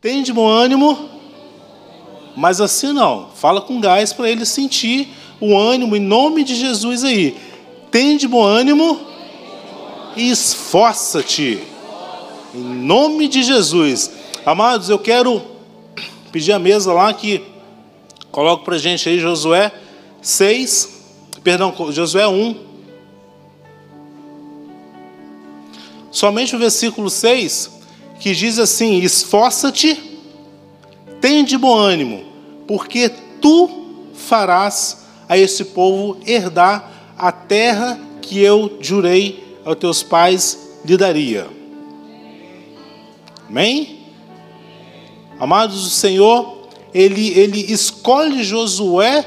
Tem de bom ânimo, mas assim não. Fala com gás para ele sentir o ânimo em nome de Jesus aí. Tem de bom ânimo e esforça-te. Em nome de Jesus. Amados, eu quero pedir a mesa lá que coloca para gente aí Josué 6, perdão, Josué 1. Somente o versículo 6, que diz assim: Esforça-te, tem de bom ânimo, porque tu farás a esse povo herdar a terra que eu jurei aos teus pais lhe daria. Amém? Amados, o Senhor, ele, ele escolhe Josué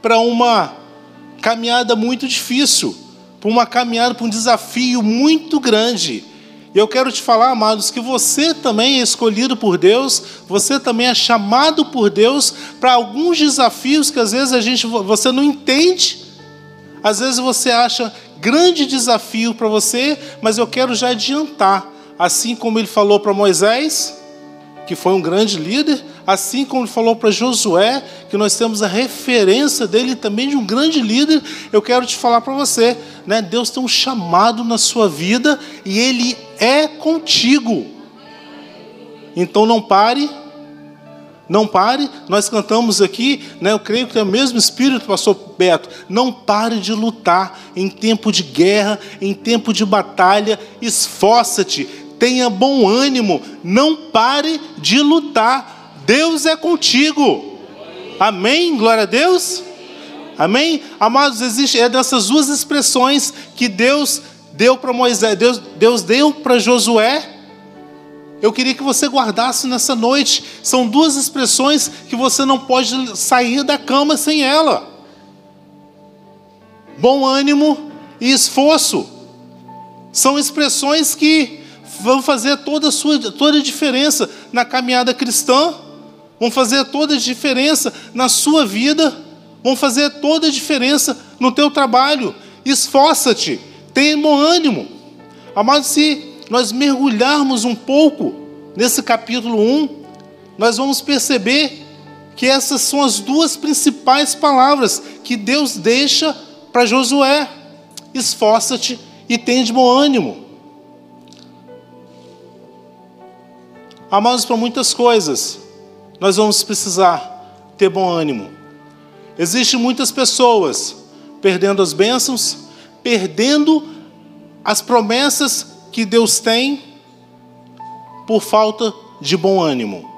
para uma caminhada muito difícil para uma caminhada, para um desafio muito grande. E eu quero te falar, amados, que você também é escolhido por Deus, você também é chamado por Deus para alguns desafios que às vezes a gente você não entende. Às vezes você acha grande desafio para você, mas eu quero já adiantar, assim como ele falou para Moisés, que foi um grande líder, assim como ele falou para Josué, que nós temos a referência dele também de um grande líder, eu quero te falar para você, né? Deus tem um chamado na sua vida e ele é contigo. Então não pare, não pare. Nós cantamos aqui, né? Eu creio que é o mesmo espírito, pastor Beto. Não pare de lutar em tempo de guerra, em tempo de batalha. Esforça-te, tenha bom ânimo, não pare de lutar. Deus é contigo. Amém? Glória a Deus. Amém? Amados, existe é dessas duas expressões que Deus deu para Moisés, Deus, Deus deu para Josué. Eu queria que você guardasse nessa noite. São duas expressões que você não pode sair da cama sem ela. Bom ânimo e esforço. São expressões que vão fazer toda a, sua, toda a diferença na caminhada cristã, vão fazer toda a diferença na sua vida, vão fazer toda a diferença no teu trabalho. Esforça-te, tenha bom ânimo. Amados, se nós mergulharmos um pouco nesse capítulo 1, nós vamos perceber que essas são as duas principais palavras que Deus deixa para Josué: esforça-te e tenha de bom ânimo. Amados, para muitas coisas, nós vamos precisar ter bom ânimo. Existem muitas pessoas perdendo as bênçãos, perdendo as promessas que Deus tem por falta de bom ânimo.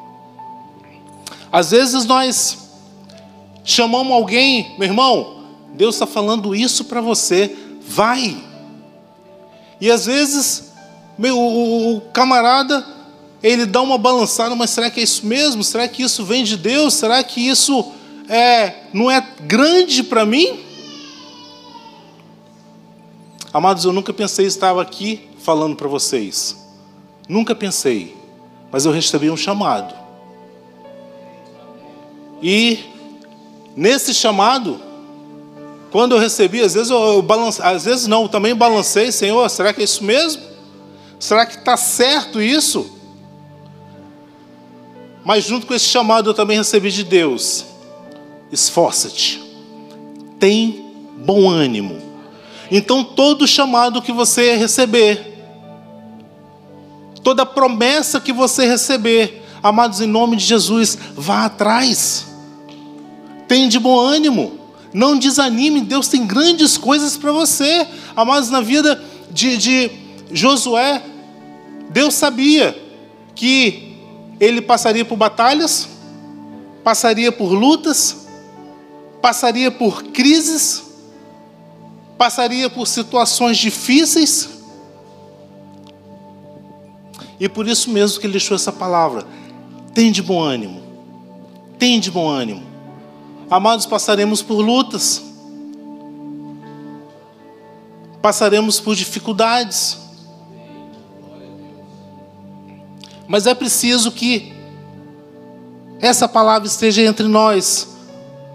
Às vezes nós chamamos alguém, meu irmão, Deus está falando isso para você, vai. E às vezes meu, o, camarada ele dá uma balançada, mas será que é isso mesmo? Será que isso vem de Deus? Será que isso é, não é grande para mim? Amados, eu nunca pensei estar aqui falando para vocês. Nunca pensei. Mas eu recebi um chamado. E nesse chamado, quando eu recebi, às vezes eu, eu às vezes não, eu também balancei, Senhor, será que é isso mesmo? Será que está certo isso? Mas junto com esse chamado eu também recebi de Deus. Esforça-te. Tem bom ânimo. Então todo chamado que você receber, toda promessa que você receber, amados, em nome de Jesus, vá atrás. Tem de bom ânimo. Não desanime, Deus tem grandes coisas para você. Amados, na vida de, de Josué, Deus sabia que ele passaria por batalhas, passaria por lutas, passaria por crises, passaria por situações difíceis. E por isso mesmo que ele deixou essa palavra. Tem de bom ânimo. Tem de bom ânimo. Amados, passaremos por lutas. Passaremos por dificuldades. Mas é preciso que essa palavra esteja entre nós.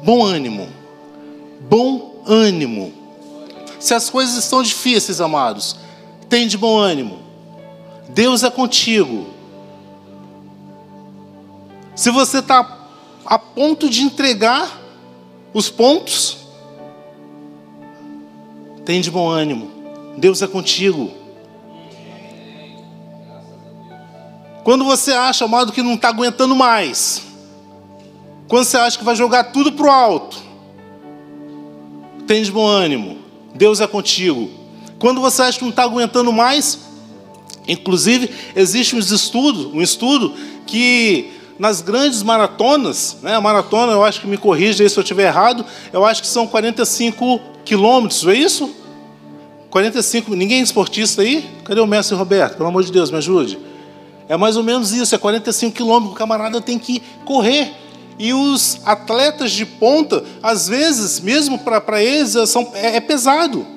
Bom ânimo. Bom ânimo. Se as coisas estão difíceis, amados, tem de bom ânimo. Deus é contigo. Se você está a ponto de entregar os pontos, tem de bom ânimo. Deus é contigo. Quando você acha, amado, que não está aguentando mais, quando você acha que vai jogar tudo para o alto, de bom ânimo. Deus é contigo. Quando você acha que não está aguentando mais, inclusive existe um estudo, um estudo que nas grandes maratonas, né, a maratona, eu acho que me corrija aí se eu estiver errado, eu acho que são 45 quilômetros, é isso? 45, ninguém é esportista aí? Cadê o mestre Roberto? Pelo amor de Deus, me ajude. É mais ou menos isso, é 45 quilômetros, o camarada tem que correr. E os atletas de ponta, às vezes, mesmo para eles, são, é, é pesado.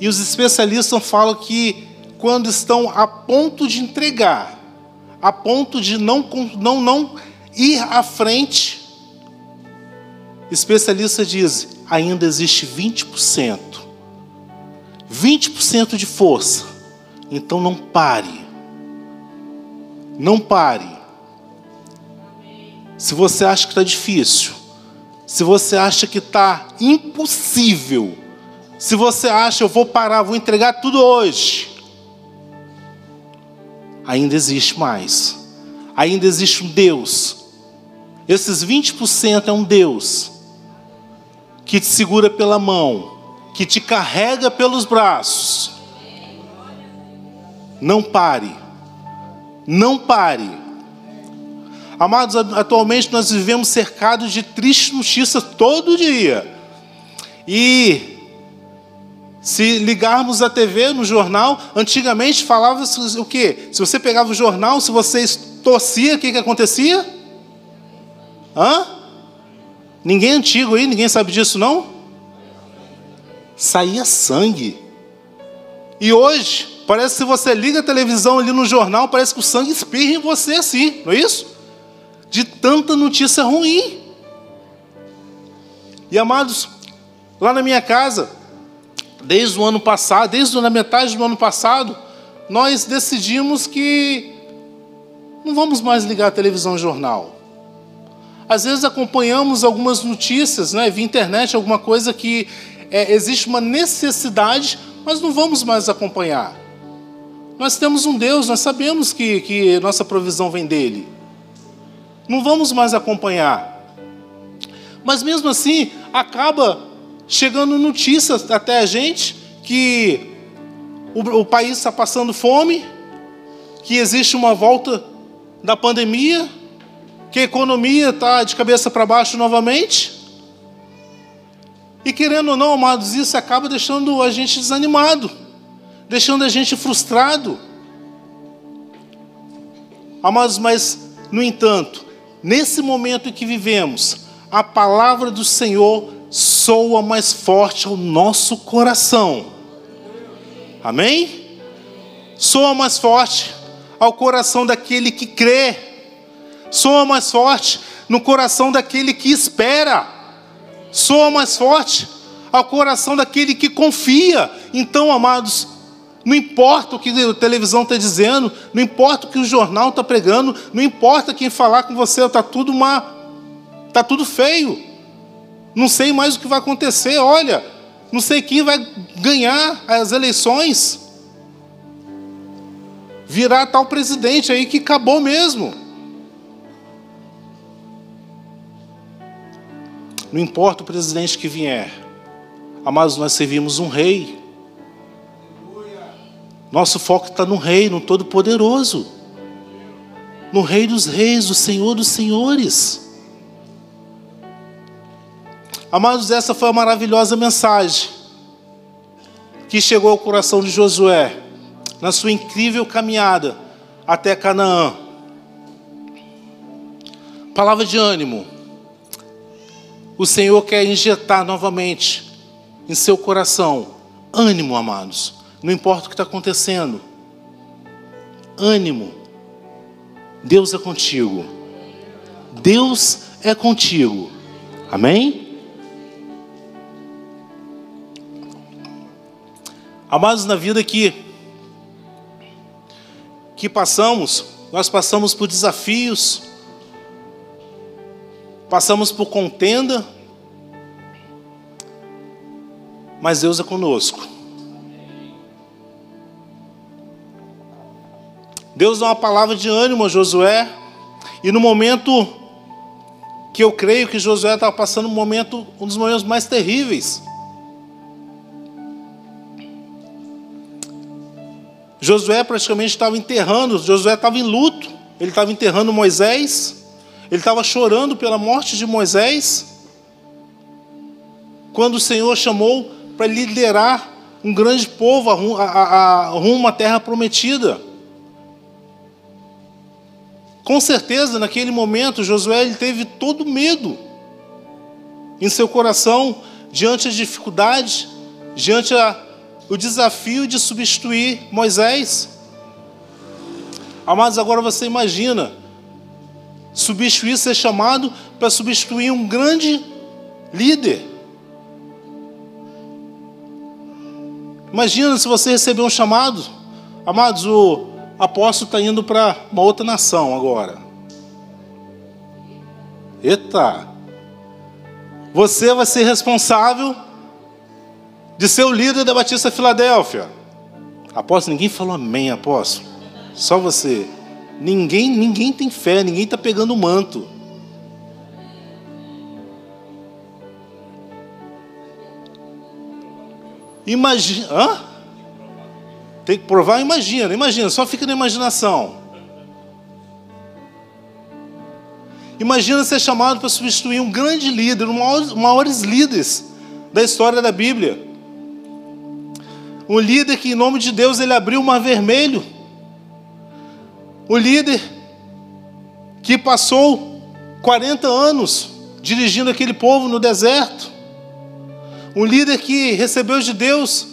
E os especialistas falam que quando estão a ponto de entregar, a ponto de não, não, não ir à frente, especialistas dizem, ainda existe 20%. 20% de força. Então não pare. Não pare. Se você acha que está difícil, se você acha que está impossível, se você acha eu vou parar, vou entregar tudo hoje, ainda existe mais. Ainda existe um Deus. Esses 20% é um Deus que te segura pela mão, que te carrega pelos braços. Não pare. Não pare. Amados, atualmente nós vivemos cercados de tristes notícias todo dia. E se ligarmos a TV no jornal, antigamente falava o quê? Se você pegava o jornal, se você torcia, o que, que acontecia? Hã? Ninguém é antigo aí, ninguém sabe disso não? Saía sangue. E hoje, Parece que se você liga a televisão ali no jornal, parece que o sangue espirra em você assim, não é isso? De tanta notícia ruim. E amados, lá na minha casa, desde o ano passado, desde a metade do ano passado, nós decidimos que não vamos mais ligar a televisão jornal. Às vezes acompanhamos algumas notícias, né, via internet, alguma coisa que é, existe uma necessidade, mas não vamos mais acompanhar. Nós temos um Deus, nós sabemos que, que nossa provisão vem dele. Não vamos mais acompanhar. Mas mesmo assim, acaba chegando notícias até a gente que o, o país está passando fome, que existe uma volta da pandemia, que a economia está de cabeça para baixo novamente. E querendo ou não, amados, isso acaba deixando a gente desanimado deixando a gente frustrado. Amados, mas, no entanto, nesse momento em que vivemos, a palavra do Senhor soa mais forte ao nosso coração. Amém? Soa mais forte ao coração daquele que crê. Soa mais forte no coração daquele que espera. Soa mais forte ao coração daquele que confia. Então, amados, não importa o que a televisão está dizendo, não importa o que o jornal está pregando, não importa quem falar com você, está tudo uma, está tudo feio. Não sei mais o que vai acontecer. Olha, não sei quem vai ganhar as eleições. Virar tal presidente aí que acabou mesmo. Não importa o presidente que vier, amados, nós servimos um rei. Nosso foco está no Rei, no Todo-Poderoso, no Rei dos Reis, o Senhor dos Senhores. Amados, essa foi a maravilhosa mensagem que chegou ao coração de Josué na sua incrível caminhada até Canaã. Palavra de ânimo. O Senhor quer injetar novamente em seu coração ânimo, amados não importa o que está acontecendo. Ânimo. Deus é contigo. Deus é contigo. Amém? Amados, na vida que, que passamos, nós passamos por desafios, passamos por contenda, mas Deus é conosco. Deus dá uma palavra de ânimo a Josué, e no momento que eu creio que Josué estava passando um momento, um dos momentos mais terríveis. Josué praticamente estava enterrando, Josué estava em luto, ele estava enterrando Moisés, ele estava chorando pela morte de Moisés, quando o Senhor chamou para liderar um grande povo a, rumo à terra prometida. Com certeza, naquele momento, Josué ele teve todo medo em seu coração diante da dificuldade, diante do desafio de substituir Moisés. Amados, agora você imagina substituir, ser chamado para substituir um grande líder. Imagina se você receber um chamado, amados, o apóstolo está indo para uma outra nação agora. Eita! Você vai ser responsável de ser o líder da Batista Filadélfia. Apóstolo, ninguém falou amém, apóstolo. Só você. Ninguém, ninguém tem fé, ninguém está pegando o manto. Imagina. Hã? Tem que provar, imagina, imagina, só fica na imaginação. Imagina ser chamado para substituir um grande líder, um dos maiores líderes da história da Bíblia. Um líder que, em nome de Deus, ele abriu o mar vermelho. O líder que passou 40 anos dirigindo aquele povo no deserto. Um líder que recebeu de Deus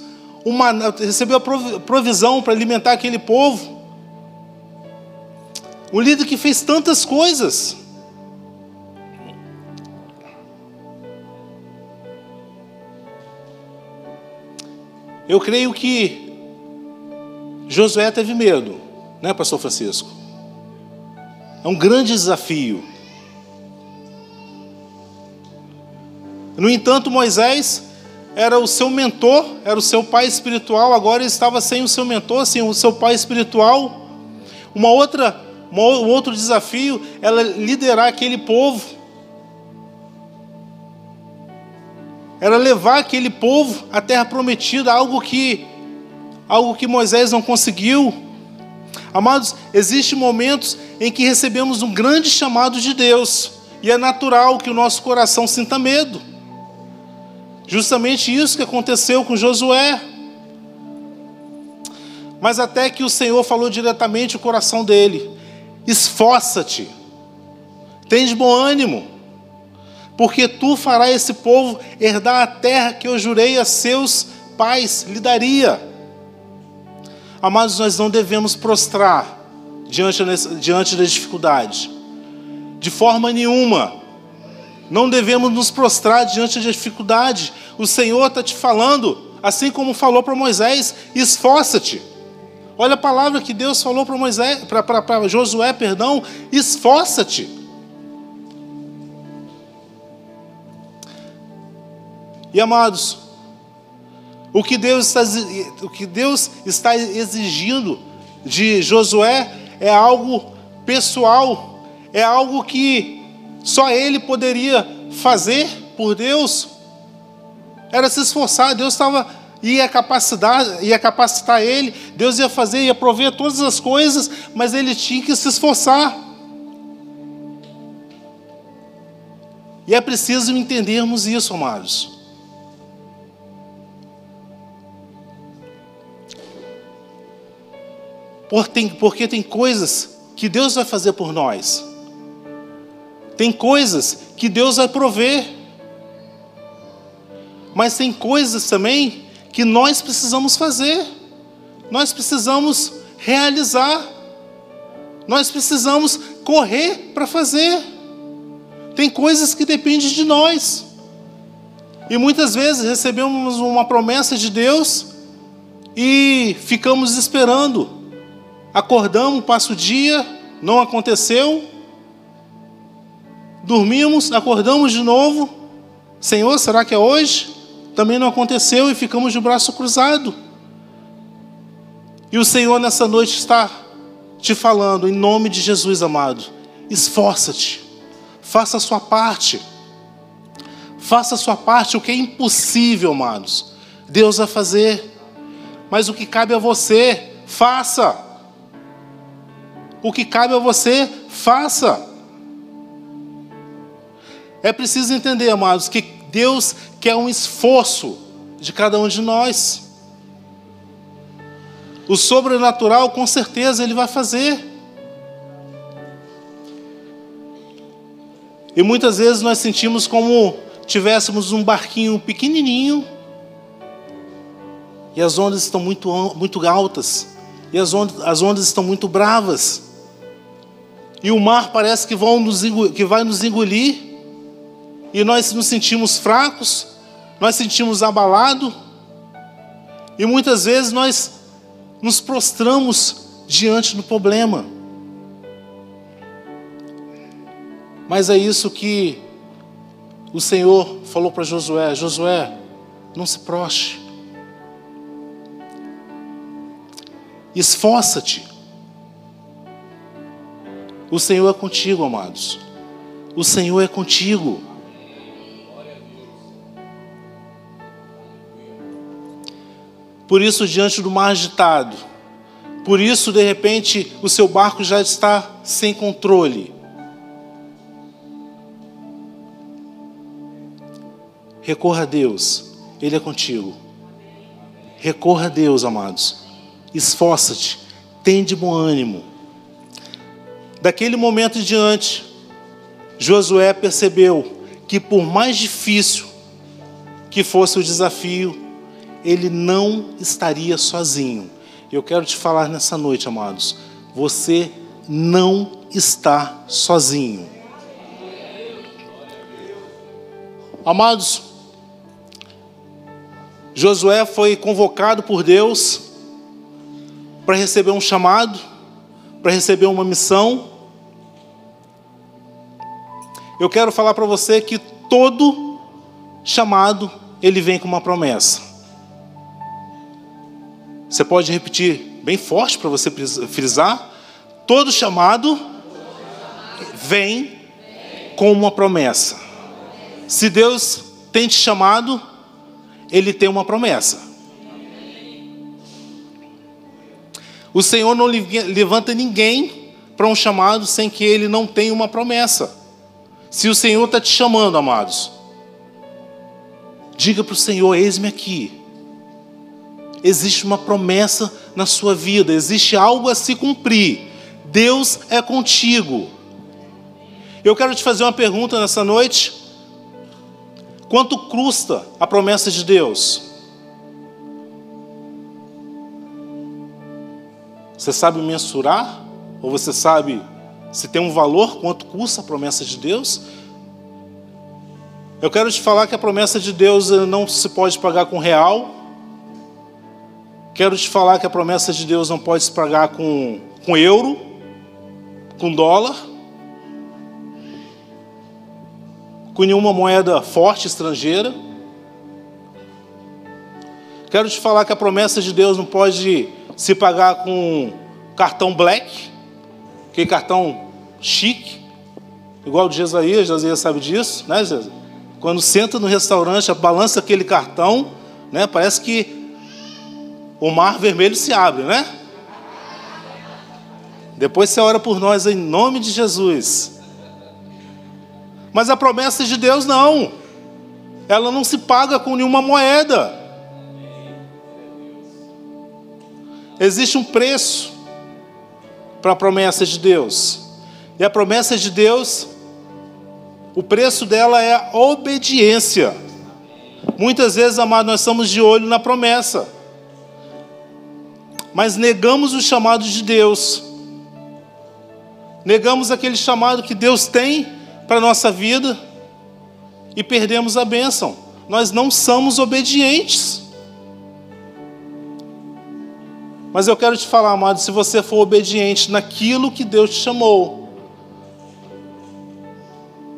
uma, recebeu a provisão para alimentar aquele povo. Um líder que fez tantas coisas. Eu creio que Josué teve medo, né, Pastor Francisco? É um grande desafio. No entanto, Moisés era o seu mentor, era o seu pai espiritual, agora ele estava sem o seu mentor, sem o seu pai espiritual. Uma outra, um outro desafio era liderar aquele povo. Era levar aquele povo à terra prometida, algo que algo que Moisés não conseguiu. Amados, existem momentos em que recebemos um grande chamado de Deus, e é natural que o nosso coração sinta medo. Justamente isso que aconteceu com Josué. Mas até que o Senhor falou diretamente o coração dele: esforça-te, tens bom ânimo, porque tu farás esse povo herdar a terra que eu jurei a seus pais lhe daria. Amados, nós não devemos prostrar diante, diante da dificuldade, de forma nenhuma. Não devemos nos prostrar diante da dificuldade. O Senhor está te falando, assim como falou para Moisés: esforça-te. Olha a palavra que Deus falou para Moisés, para Josué, perdão, esforça-te. E amados, o que Deus está, o que Deus está exigindo de Josué é algo pessoal, é algo que só ele poderia fazer por Deus. Era se esforçar, Deus estava ia capacitar, ia capacitar ele, Deus ia fazer, ia prover todas as coisas, mas ele tinha que se esforçar. E é preciso entendermos isso, amados. Porque tem coisas que Deus vai fazer por nós. Tem coisas que Deus vai prover. Mas tem coisas também que nós precisamos fazer. Nós precisamos realizar. Nós precisamos correr para fazer. Tem coisas que dependem de nós. E muitas vezes recebemos uma promessa de Deus e ficamos esperando. Acordamos, passa o dia, não aconteceu. Dormimos, acordamos de novo. Senhor, será que é hoje? Também não aconteceu e ficamos de braço cruzado. E o Senhor nessa noite está te falando, em nome de Jesus amado, esforça-te, faça a sua parte. Faça a sua parte, o que é impossível, amados. Deus vai fazer. Mas o que cabe a você, faça. O que cabe a você, faça. É preciso entender, amados, que Deus quer um esforço de cada um de nós. O sobrenatural, com certeza, Ele vai fazer. E muitas vezes nós sentimos como tivéssemos um barquinho pequenininho e as ondas estão muito, muito altas e as ondas, as ondas estão muito bravas e o mar parece que, vão nos, que vai nos engolir e nós nos sentimos fracos, nós sentimos abalado e muitas vezes nós nos prostramos diante do problema. Mas é isso que o Senhor falou para Josué: Josué, não se proste, esforça-te. O Senhor é contigo, amados. O Senhor é contigo. Por isso, diante do mar agitado, por isso, de repente, o seu barco já está sem controle. Recorra a Deus, Ele é contigo. Recorra a Deus, amados. Esforça-te, tem de bom ânimo. Daquele momento em diante, Josué percebeu que, por mais difícil que fosse o desafio, ele não estaria sozinho. Eu quero te falar nessa noite, amados, você não está sozinho. Amados, Josué foi convocado por Deus para receber um chamado, para receber uma missão. Eu quero falar para você que todo chamado ele vem com uma promessa. Você pode repetir bem forte para você frisar. Todo chamado vem com uma promessa. Se Deus tem te chamado, Ele tem uma promessa. O Senhor não levanta ninguém para um chamado sem que Ele não tenha uma promessa. Se o Senhor está te chamando, amados, diga para o Senhor: eis-me aqui existe uma promessa na sua vida, existe algo a se cumprir. Deus é contigo. Eu quero te fazer uma pergunta nessa noite. Quanto custa a promessa de Deus? Você sabe mensurar? Ou você sabe se tem um valor, quanto custa a promessa de Deus? Eu quero te falar que a promessa de Deus não se pode pagar com real, Quero te falar que a promessa de Deus não pode se pagar com, com euro, com dólar, com nenhuma moeda forte estrangeira. Quero te falar que a promessa de Deus não pode se pagar com cartão black, que cartão chique, igual o de Jesaías, Jesaías sabe disso, né, Jesaías? Quando senta no restaurante, balança aquele cartão, né, parece que o mar vermelho se abre, né? Depois você ora por nós em nome de Jesus. Mas a promessa de Deus não. Ela não se paga com nenhuma moeda. Existe um preço para a promessa de Deus. E a promessa de Deus, o preço dela é a obediência. Muitas vezes, amados, nós estamos de olho na promessa mas negamos o chamado de Deus. Negamos aquele chamado que Deus tem para a nossa vida e perdemos a bênção. Nós não somos obedientes. Mas eu quero te falar, amado, se você for obediente naquilo que Deus te chamou,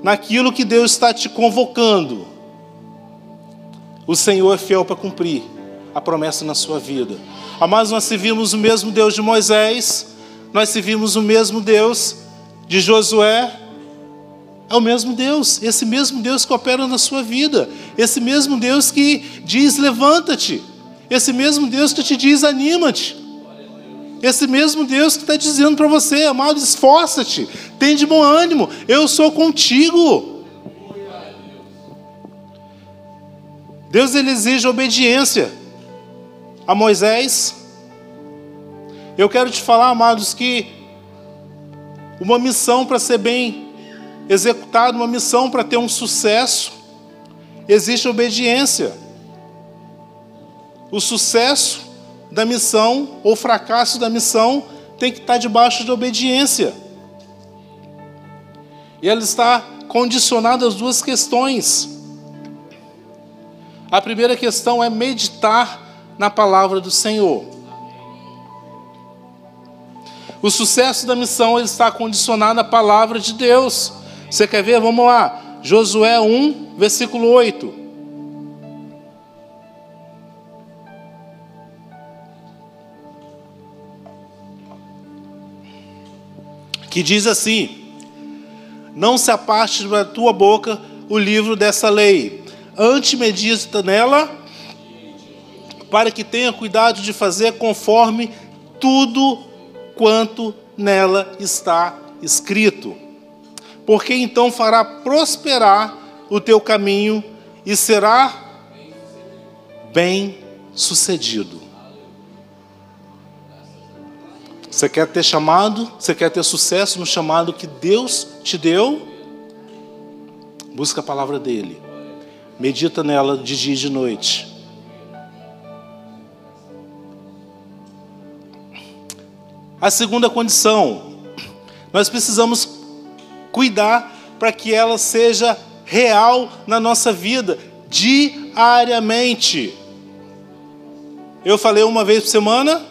naquilo que Deus está te convocando, o Senhor é fiel para cumprir a promessa na sua vida. Amados, nós servimos o mesmo Deus de Moisés, nós servimos o mesmo Deus de Josué, é o mesmo Deus, esse mesmo Deus que opera na sua vida, esse mesmo Deus que diz: levanta-te, esse mesmo Deus que te diz: anima-te, esse mesmo Deus que está dizendo para você, amado, esforça-te, tem de bom ânimo, eu sou contigo. Deus ele exige obediência a Moisés. Eu quero te falar, amados, que uma missão para ser bem executada, uma missão para ter um sucesso, existe obediência. O sucesso da missão ou fracasso da missão tem que estar debaixo de obediência. E ela está condicionada às duas questões. A primeira questão é meditar na palavra do Senhor. O sucesso da missão está condicionado à palavra de Deus. Você quer ver? Vamos lá. Josué 1, versículo 8. Que diz assim: Não se aparte da tua boca o livro dessa lei, antes medita nela, para que tenha cuidado de fazer conforme tudo quanto nela está escrito porque então fará prosperar o teu caminho e será bem sucedido. Você quer ter chamado? Você quer ter sucesso no chamado que Deus te deu? Busca a palavra dele. Medita nela de dia e de noite. A segunda condição, nós precisamos cuidar para que ela seja real na nossa vida, diariamente. Eu falei uma vez por semana,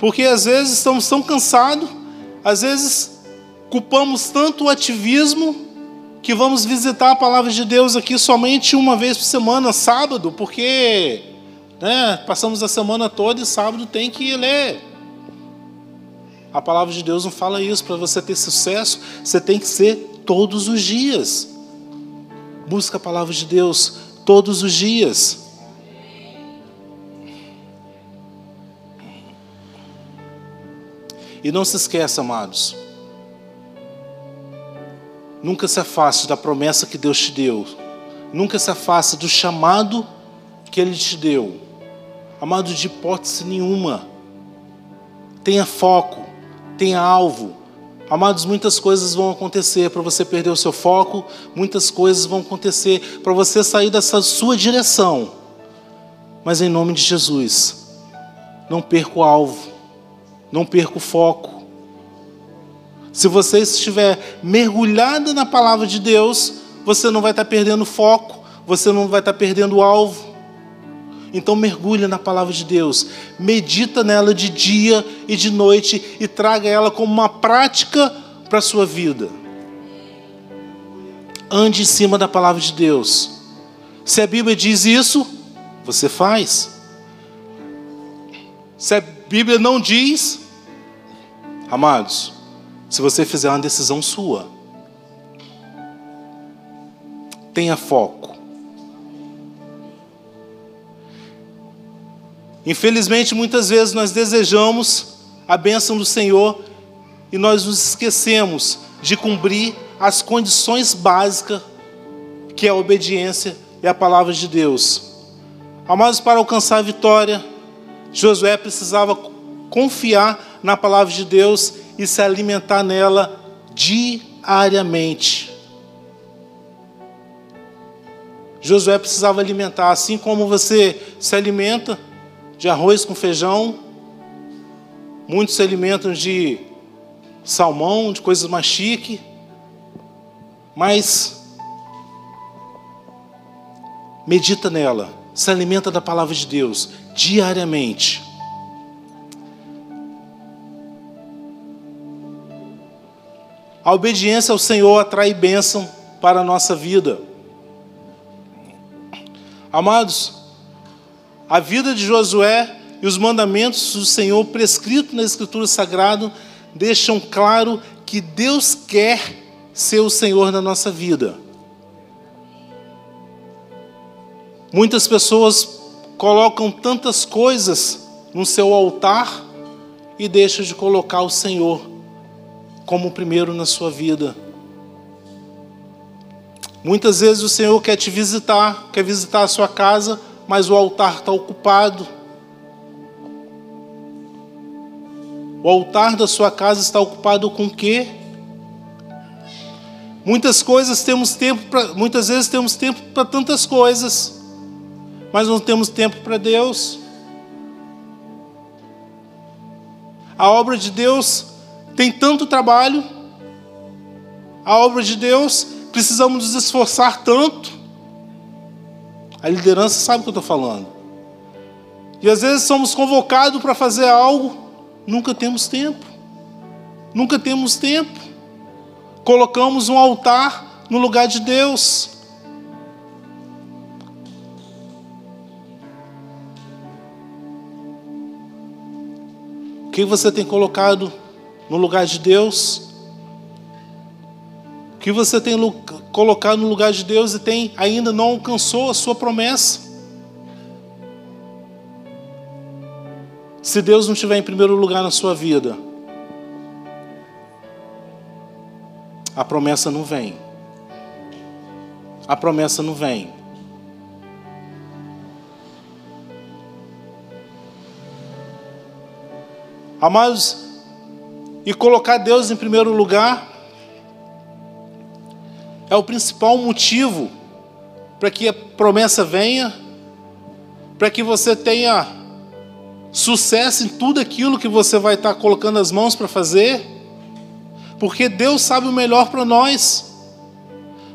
porque às vezes estamos tão cansados, às vezes culpamos tanto o ativismo que vamos visitar a palavra de Deus aqui somente uma vez por semana, sábado, porque né, passamos a semana toda e sábado tem que ler. A palavra de Deus não fala isso. Para você ter sucesso, você tem que ser todos os dias. Busca a palavra de Deus todos os dias. E não se esqueça, amados. Nunca se afaste da promessa que Deus te deu. Nunca se afaste do chamado que Ele te deu. Amado, de hipótese nenhuma. Tenha foco tenha alvo. Amados, muitas coisas vão acontecer para você perder o seu foco, muitas coisas vão acontecer para você sair dessa sua direção. Mas em nome de Jesus, não perca o alvo, não perca o foco. Se você estiver mergulhado na palavra de Deus, você não vai estar perdendo foco, você não vai estar perdendo o alvo. Então mergulha na palavra de Deus, medita nela de dia e de noite e traga ela como uma prática para a sua vida. Ande em cima da palavra de Deus. Se a Bíblia diz isso, você faz. Se a Bíblia não diz, amados, se você fizer uma decisão sua, tenha foco Infelizmente, muitas vezes nós desejamos a bênção do Senhor e nós nos esquecemos de cumprir as condições básicas que é a obediência e a palavra de Deus. Amados, para alcançar a vitória, Josué precisava confiar na palavra de Deus e se alimentar nela diariamente. Josué precisava alimentar, assim como você se alimenta de arroz com feijão, muitos se alimentam de salmão, de coisas mais chique, mas medita nela, se alimenta da palavra de Deus diariamente. A obediência ao Senhor atrai bênção para a nossa vida. Amados, a vida de Josué e os mandamentos do Senhor prescritos na Escritura Sagrada deixam claro que Deus quer ser o Senhor na nossa vida. Muitas pessoas colocam tantas coisas no seu altar e deixam de colocar o Senhor como primeiro na sua vida. Muitas vezes o Senhor quer te visitar, quer visitar a sua casa, mas o altar está ocupado. O altar da sua casa está ocupado com o quê? Muitas coisas temos tempo muitas vezes temos tempo para tantas coisas, mas não temos tempo para Deus. A obra de Deus tem tanto trabalho. A obra de Deus precisamos nos esforçar tanto. A liderança sabe o que eu estou falando. E às vezes somos convocados para fazer algo Nunca temos tempo. Nunca temos tempo. Colocamos um altar no lugar de Deus. O que você tem colocado no lugar de Deus? Que você tem colocado no lugar de Deus e tem ainda não alcançou a sua promessa? Se Deus não estiver em primeiro lugar na sua vida, a promessa não vem. A promessa não vem. Amados, e colocar Deus em primeiro lugar é o principal motivo para que a promessa venha, para que você tenha sucesso em tudo aquilo que você vai estar colocando as mãos para fazer, porque Deus sabe o melhor para nós.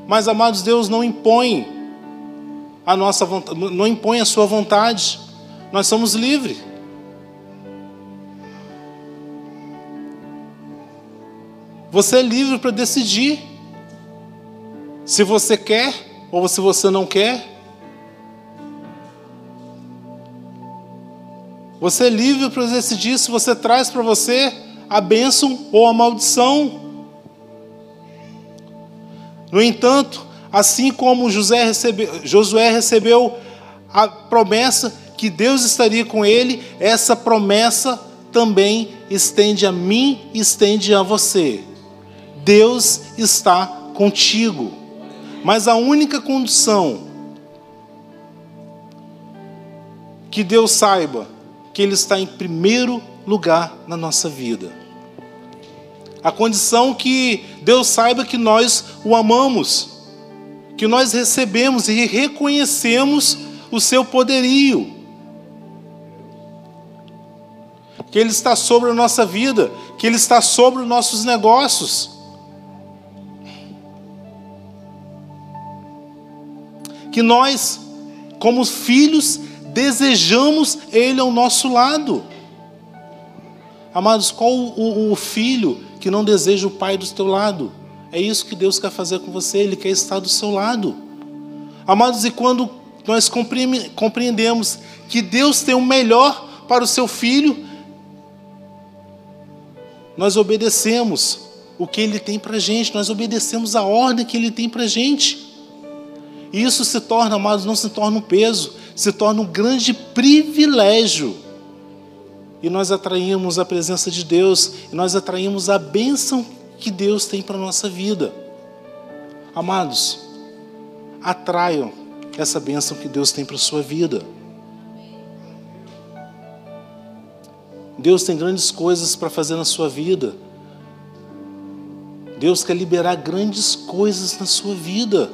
Mas amados, Deus não impõe a nossa vontade, não impõe a sua vontade. Nós somos livres. Você é livre para decidir se você quer ou se você não quer. Você é livre para decidir se você traz para você a bênção ou a maldição. No entanto, assim como José recebeu, Josué recebeu a promessa que Deus estaria com ele, essa promessa também estende a mim, estende a você. Deus está contigo. Mas a única condição que Deus saiba que Ele está em primeiro lugar na nossa vida. A condição que Deus saiba que nós o amamos, que nós recebemos e reconhecemos o seu poderio, que Ele está sobre a nossa vida, que Ele está sobre os nossos negócios. Que nós, como filhos, desejamos Ele ao nosso lado. Amados, qual o, o, filho que não deseja o pai do teu lado? É isso que Deus quer fazer com você, Ele quer estar do seu lado. Amados, e quando nós compreendemos que Deus tem o melhor para o seu filho, nós obedecemos o que Ele tem para a gente, nós obedecemos a ordem que Ele tem para a gente. E isso se torna, amados, não se torna um peso, se torna um grande privilégio. E nós atraímos a presença de Deus, e nós atraímos a bênção que Deus tem para a nossa vida. Amados, atraiam essa bênção que Deus tem para a sua vida. Deus tem grandes coisas para fazer na sua vida. Deus quer liberar grandes coisas na sua vida.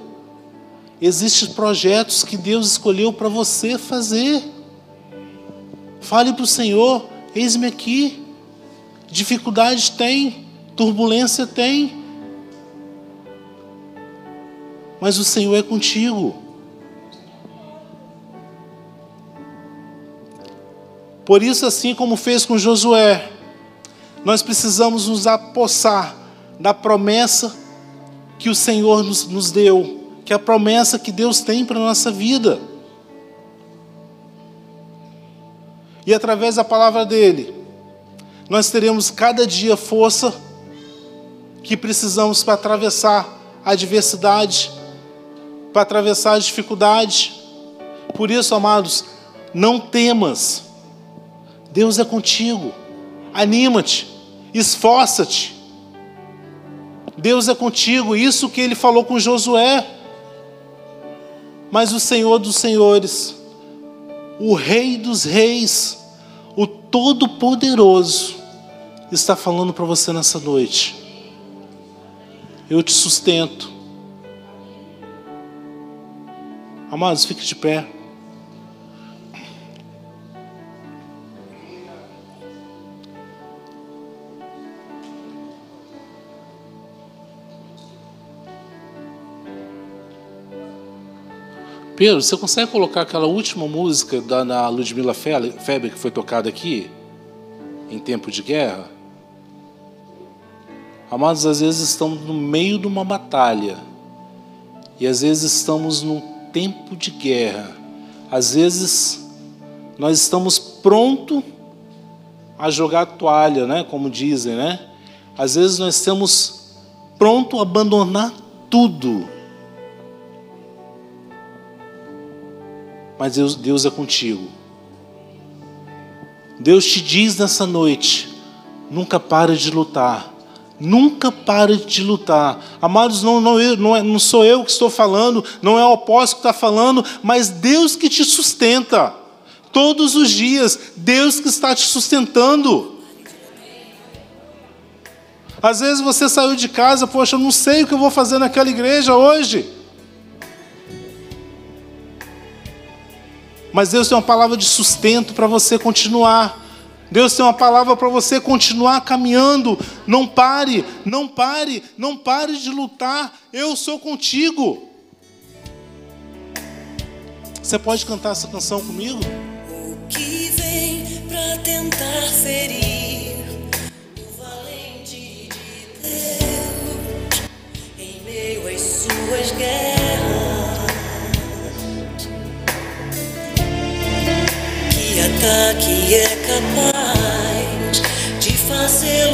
Existem projetos que Deus escolheu para você fazer. Fale para o Senhor: eis-me aqui. Dificuldade tem, turbulência tem, mas o Senhor é contigo. Por isso, assim como fez com Josué, nós precisamos nos apossar da promessa que o Senhor nos, nos deu, que é a promessa que Deus tem para a nossa vida. E através da palavra dele, nós teremos cada dia força que precisamos para atravessar a adversidade, para atravessar a dificuldade. Por isso, amados, não temas. Deus é contigo. Anima-te, esforça-te. Deus é contigo, isso que ele falou com Josué. Mas o Senhor dos Senhores, o Rei dos Reis, o Todo-Poderoso, está falando para você nessa noite. Eu te sustento. Amados, fique de pé. Pedro, você consegue colocar aquela última música da na Ludmilla Feber que foi tocada aqui? Em tempo de guerra? Amados, às vezes estamos no meio de uma batalha. E às vezes estamos num tempo de guerra. Às vezes nós estamos pronto a jogar a toalha, né, como dizem, né? Às vezes nós estamos pronto a abandonar tudo mas Deus, Deus é contigo. Deus te diz nessa noite: nunca pare de lutar. Nunca pare de lutar. Amados, não, não, não, é, não sou eu que estou falando, não é o apóstolo que está falando, mas Deus que te sustenta. Todos os dias, Deus que está te sustentando. Às vezes você saiu de casa, poxa, eu não sei o que eu vou fazer naquela igreja hoje. Mas Deus tem uma palavra de sustento para você continuar. Deus tem uma palavra para você continuar caminhando. Não pare, não pare, não pare de lutar. Eu sou contigo. Você pode cantar essa canção comigo? O que vem para tentar ferir o valente de Deus em meio às suas guerras? Ataque é capaz de fazê-lo.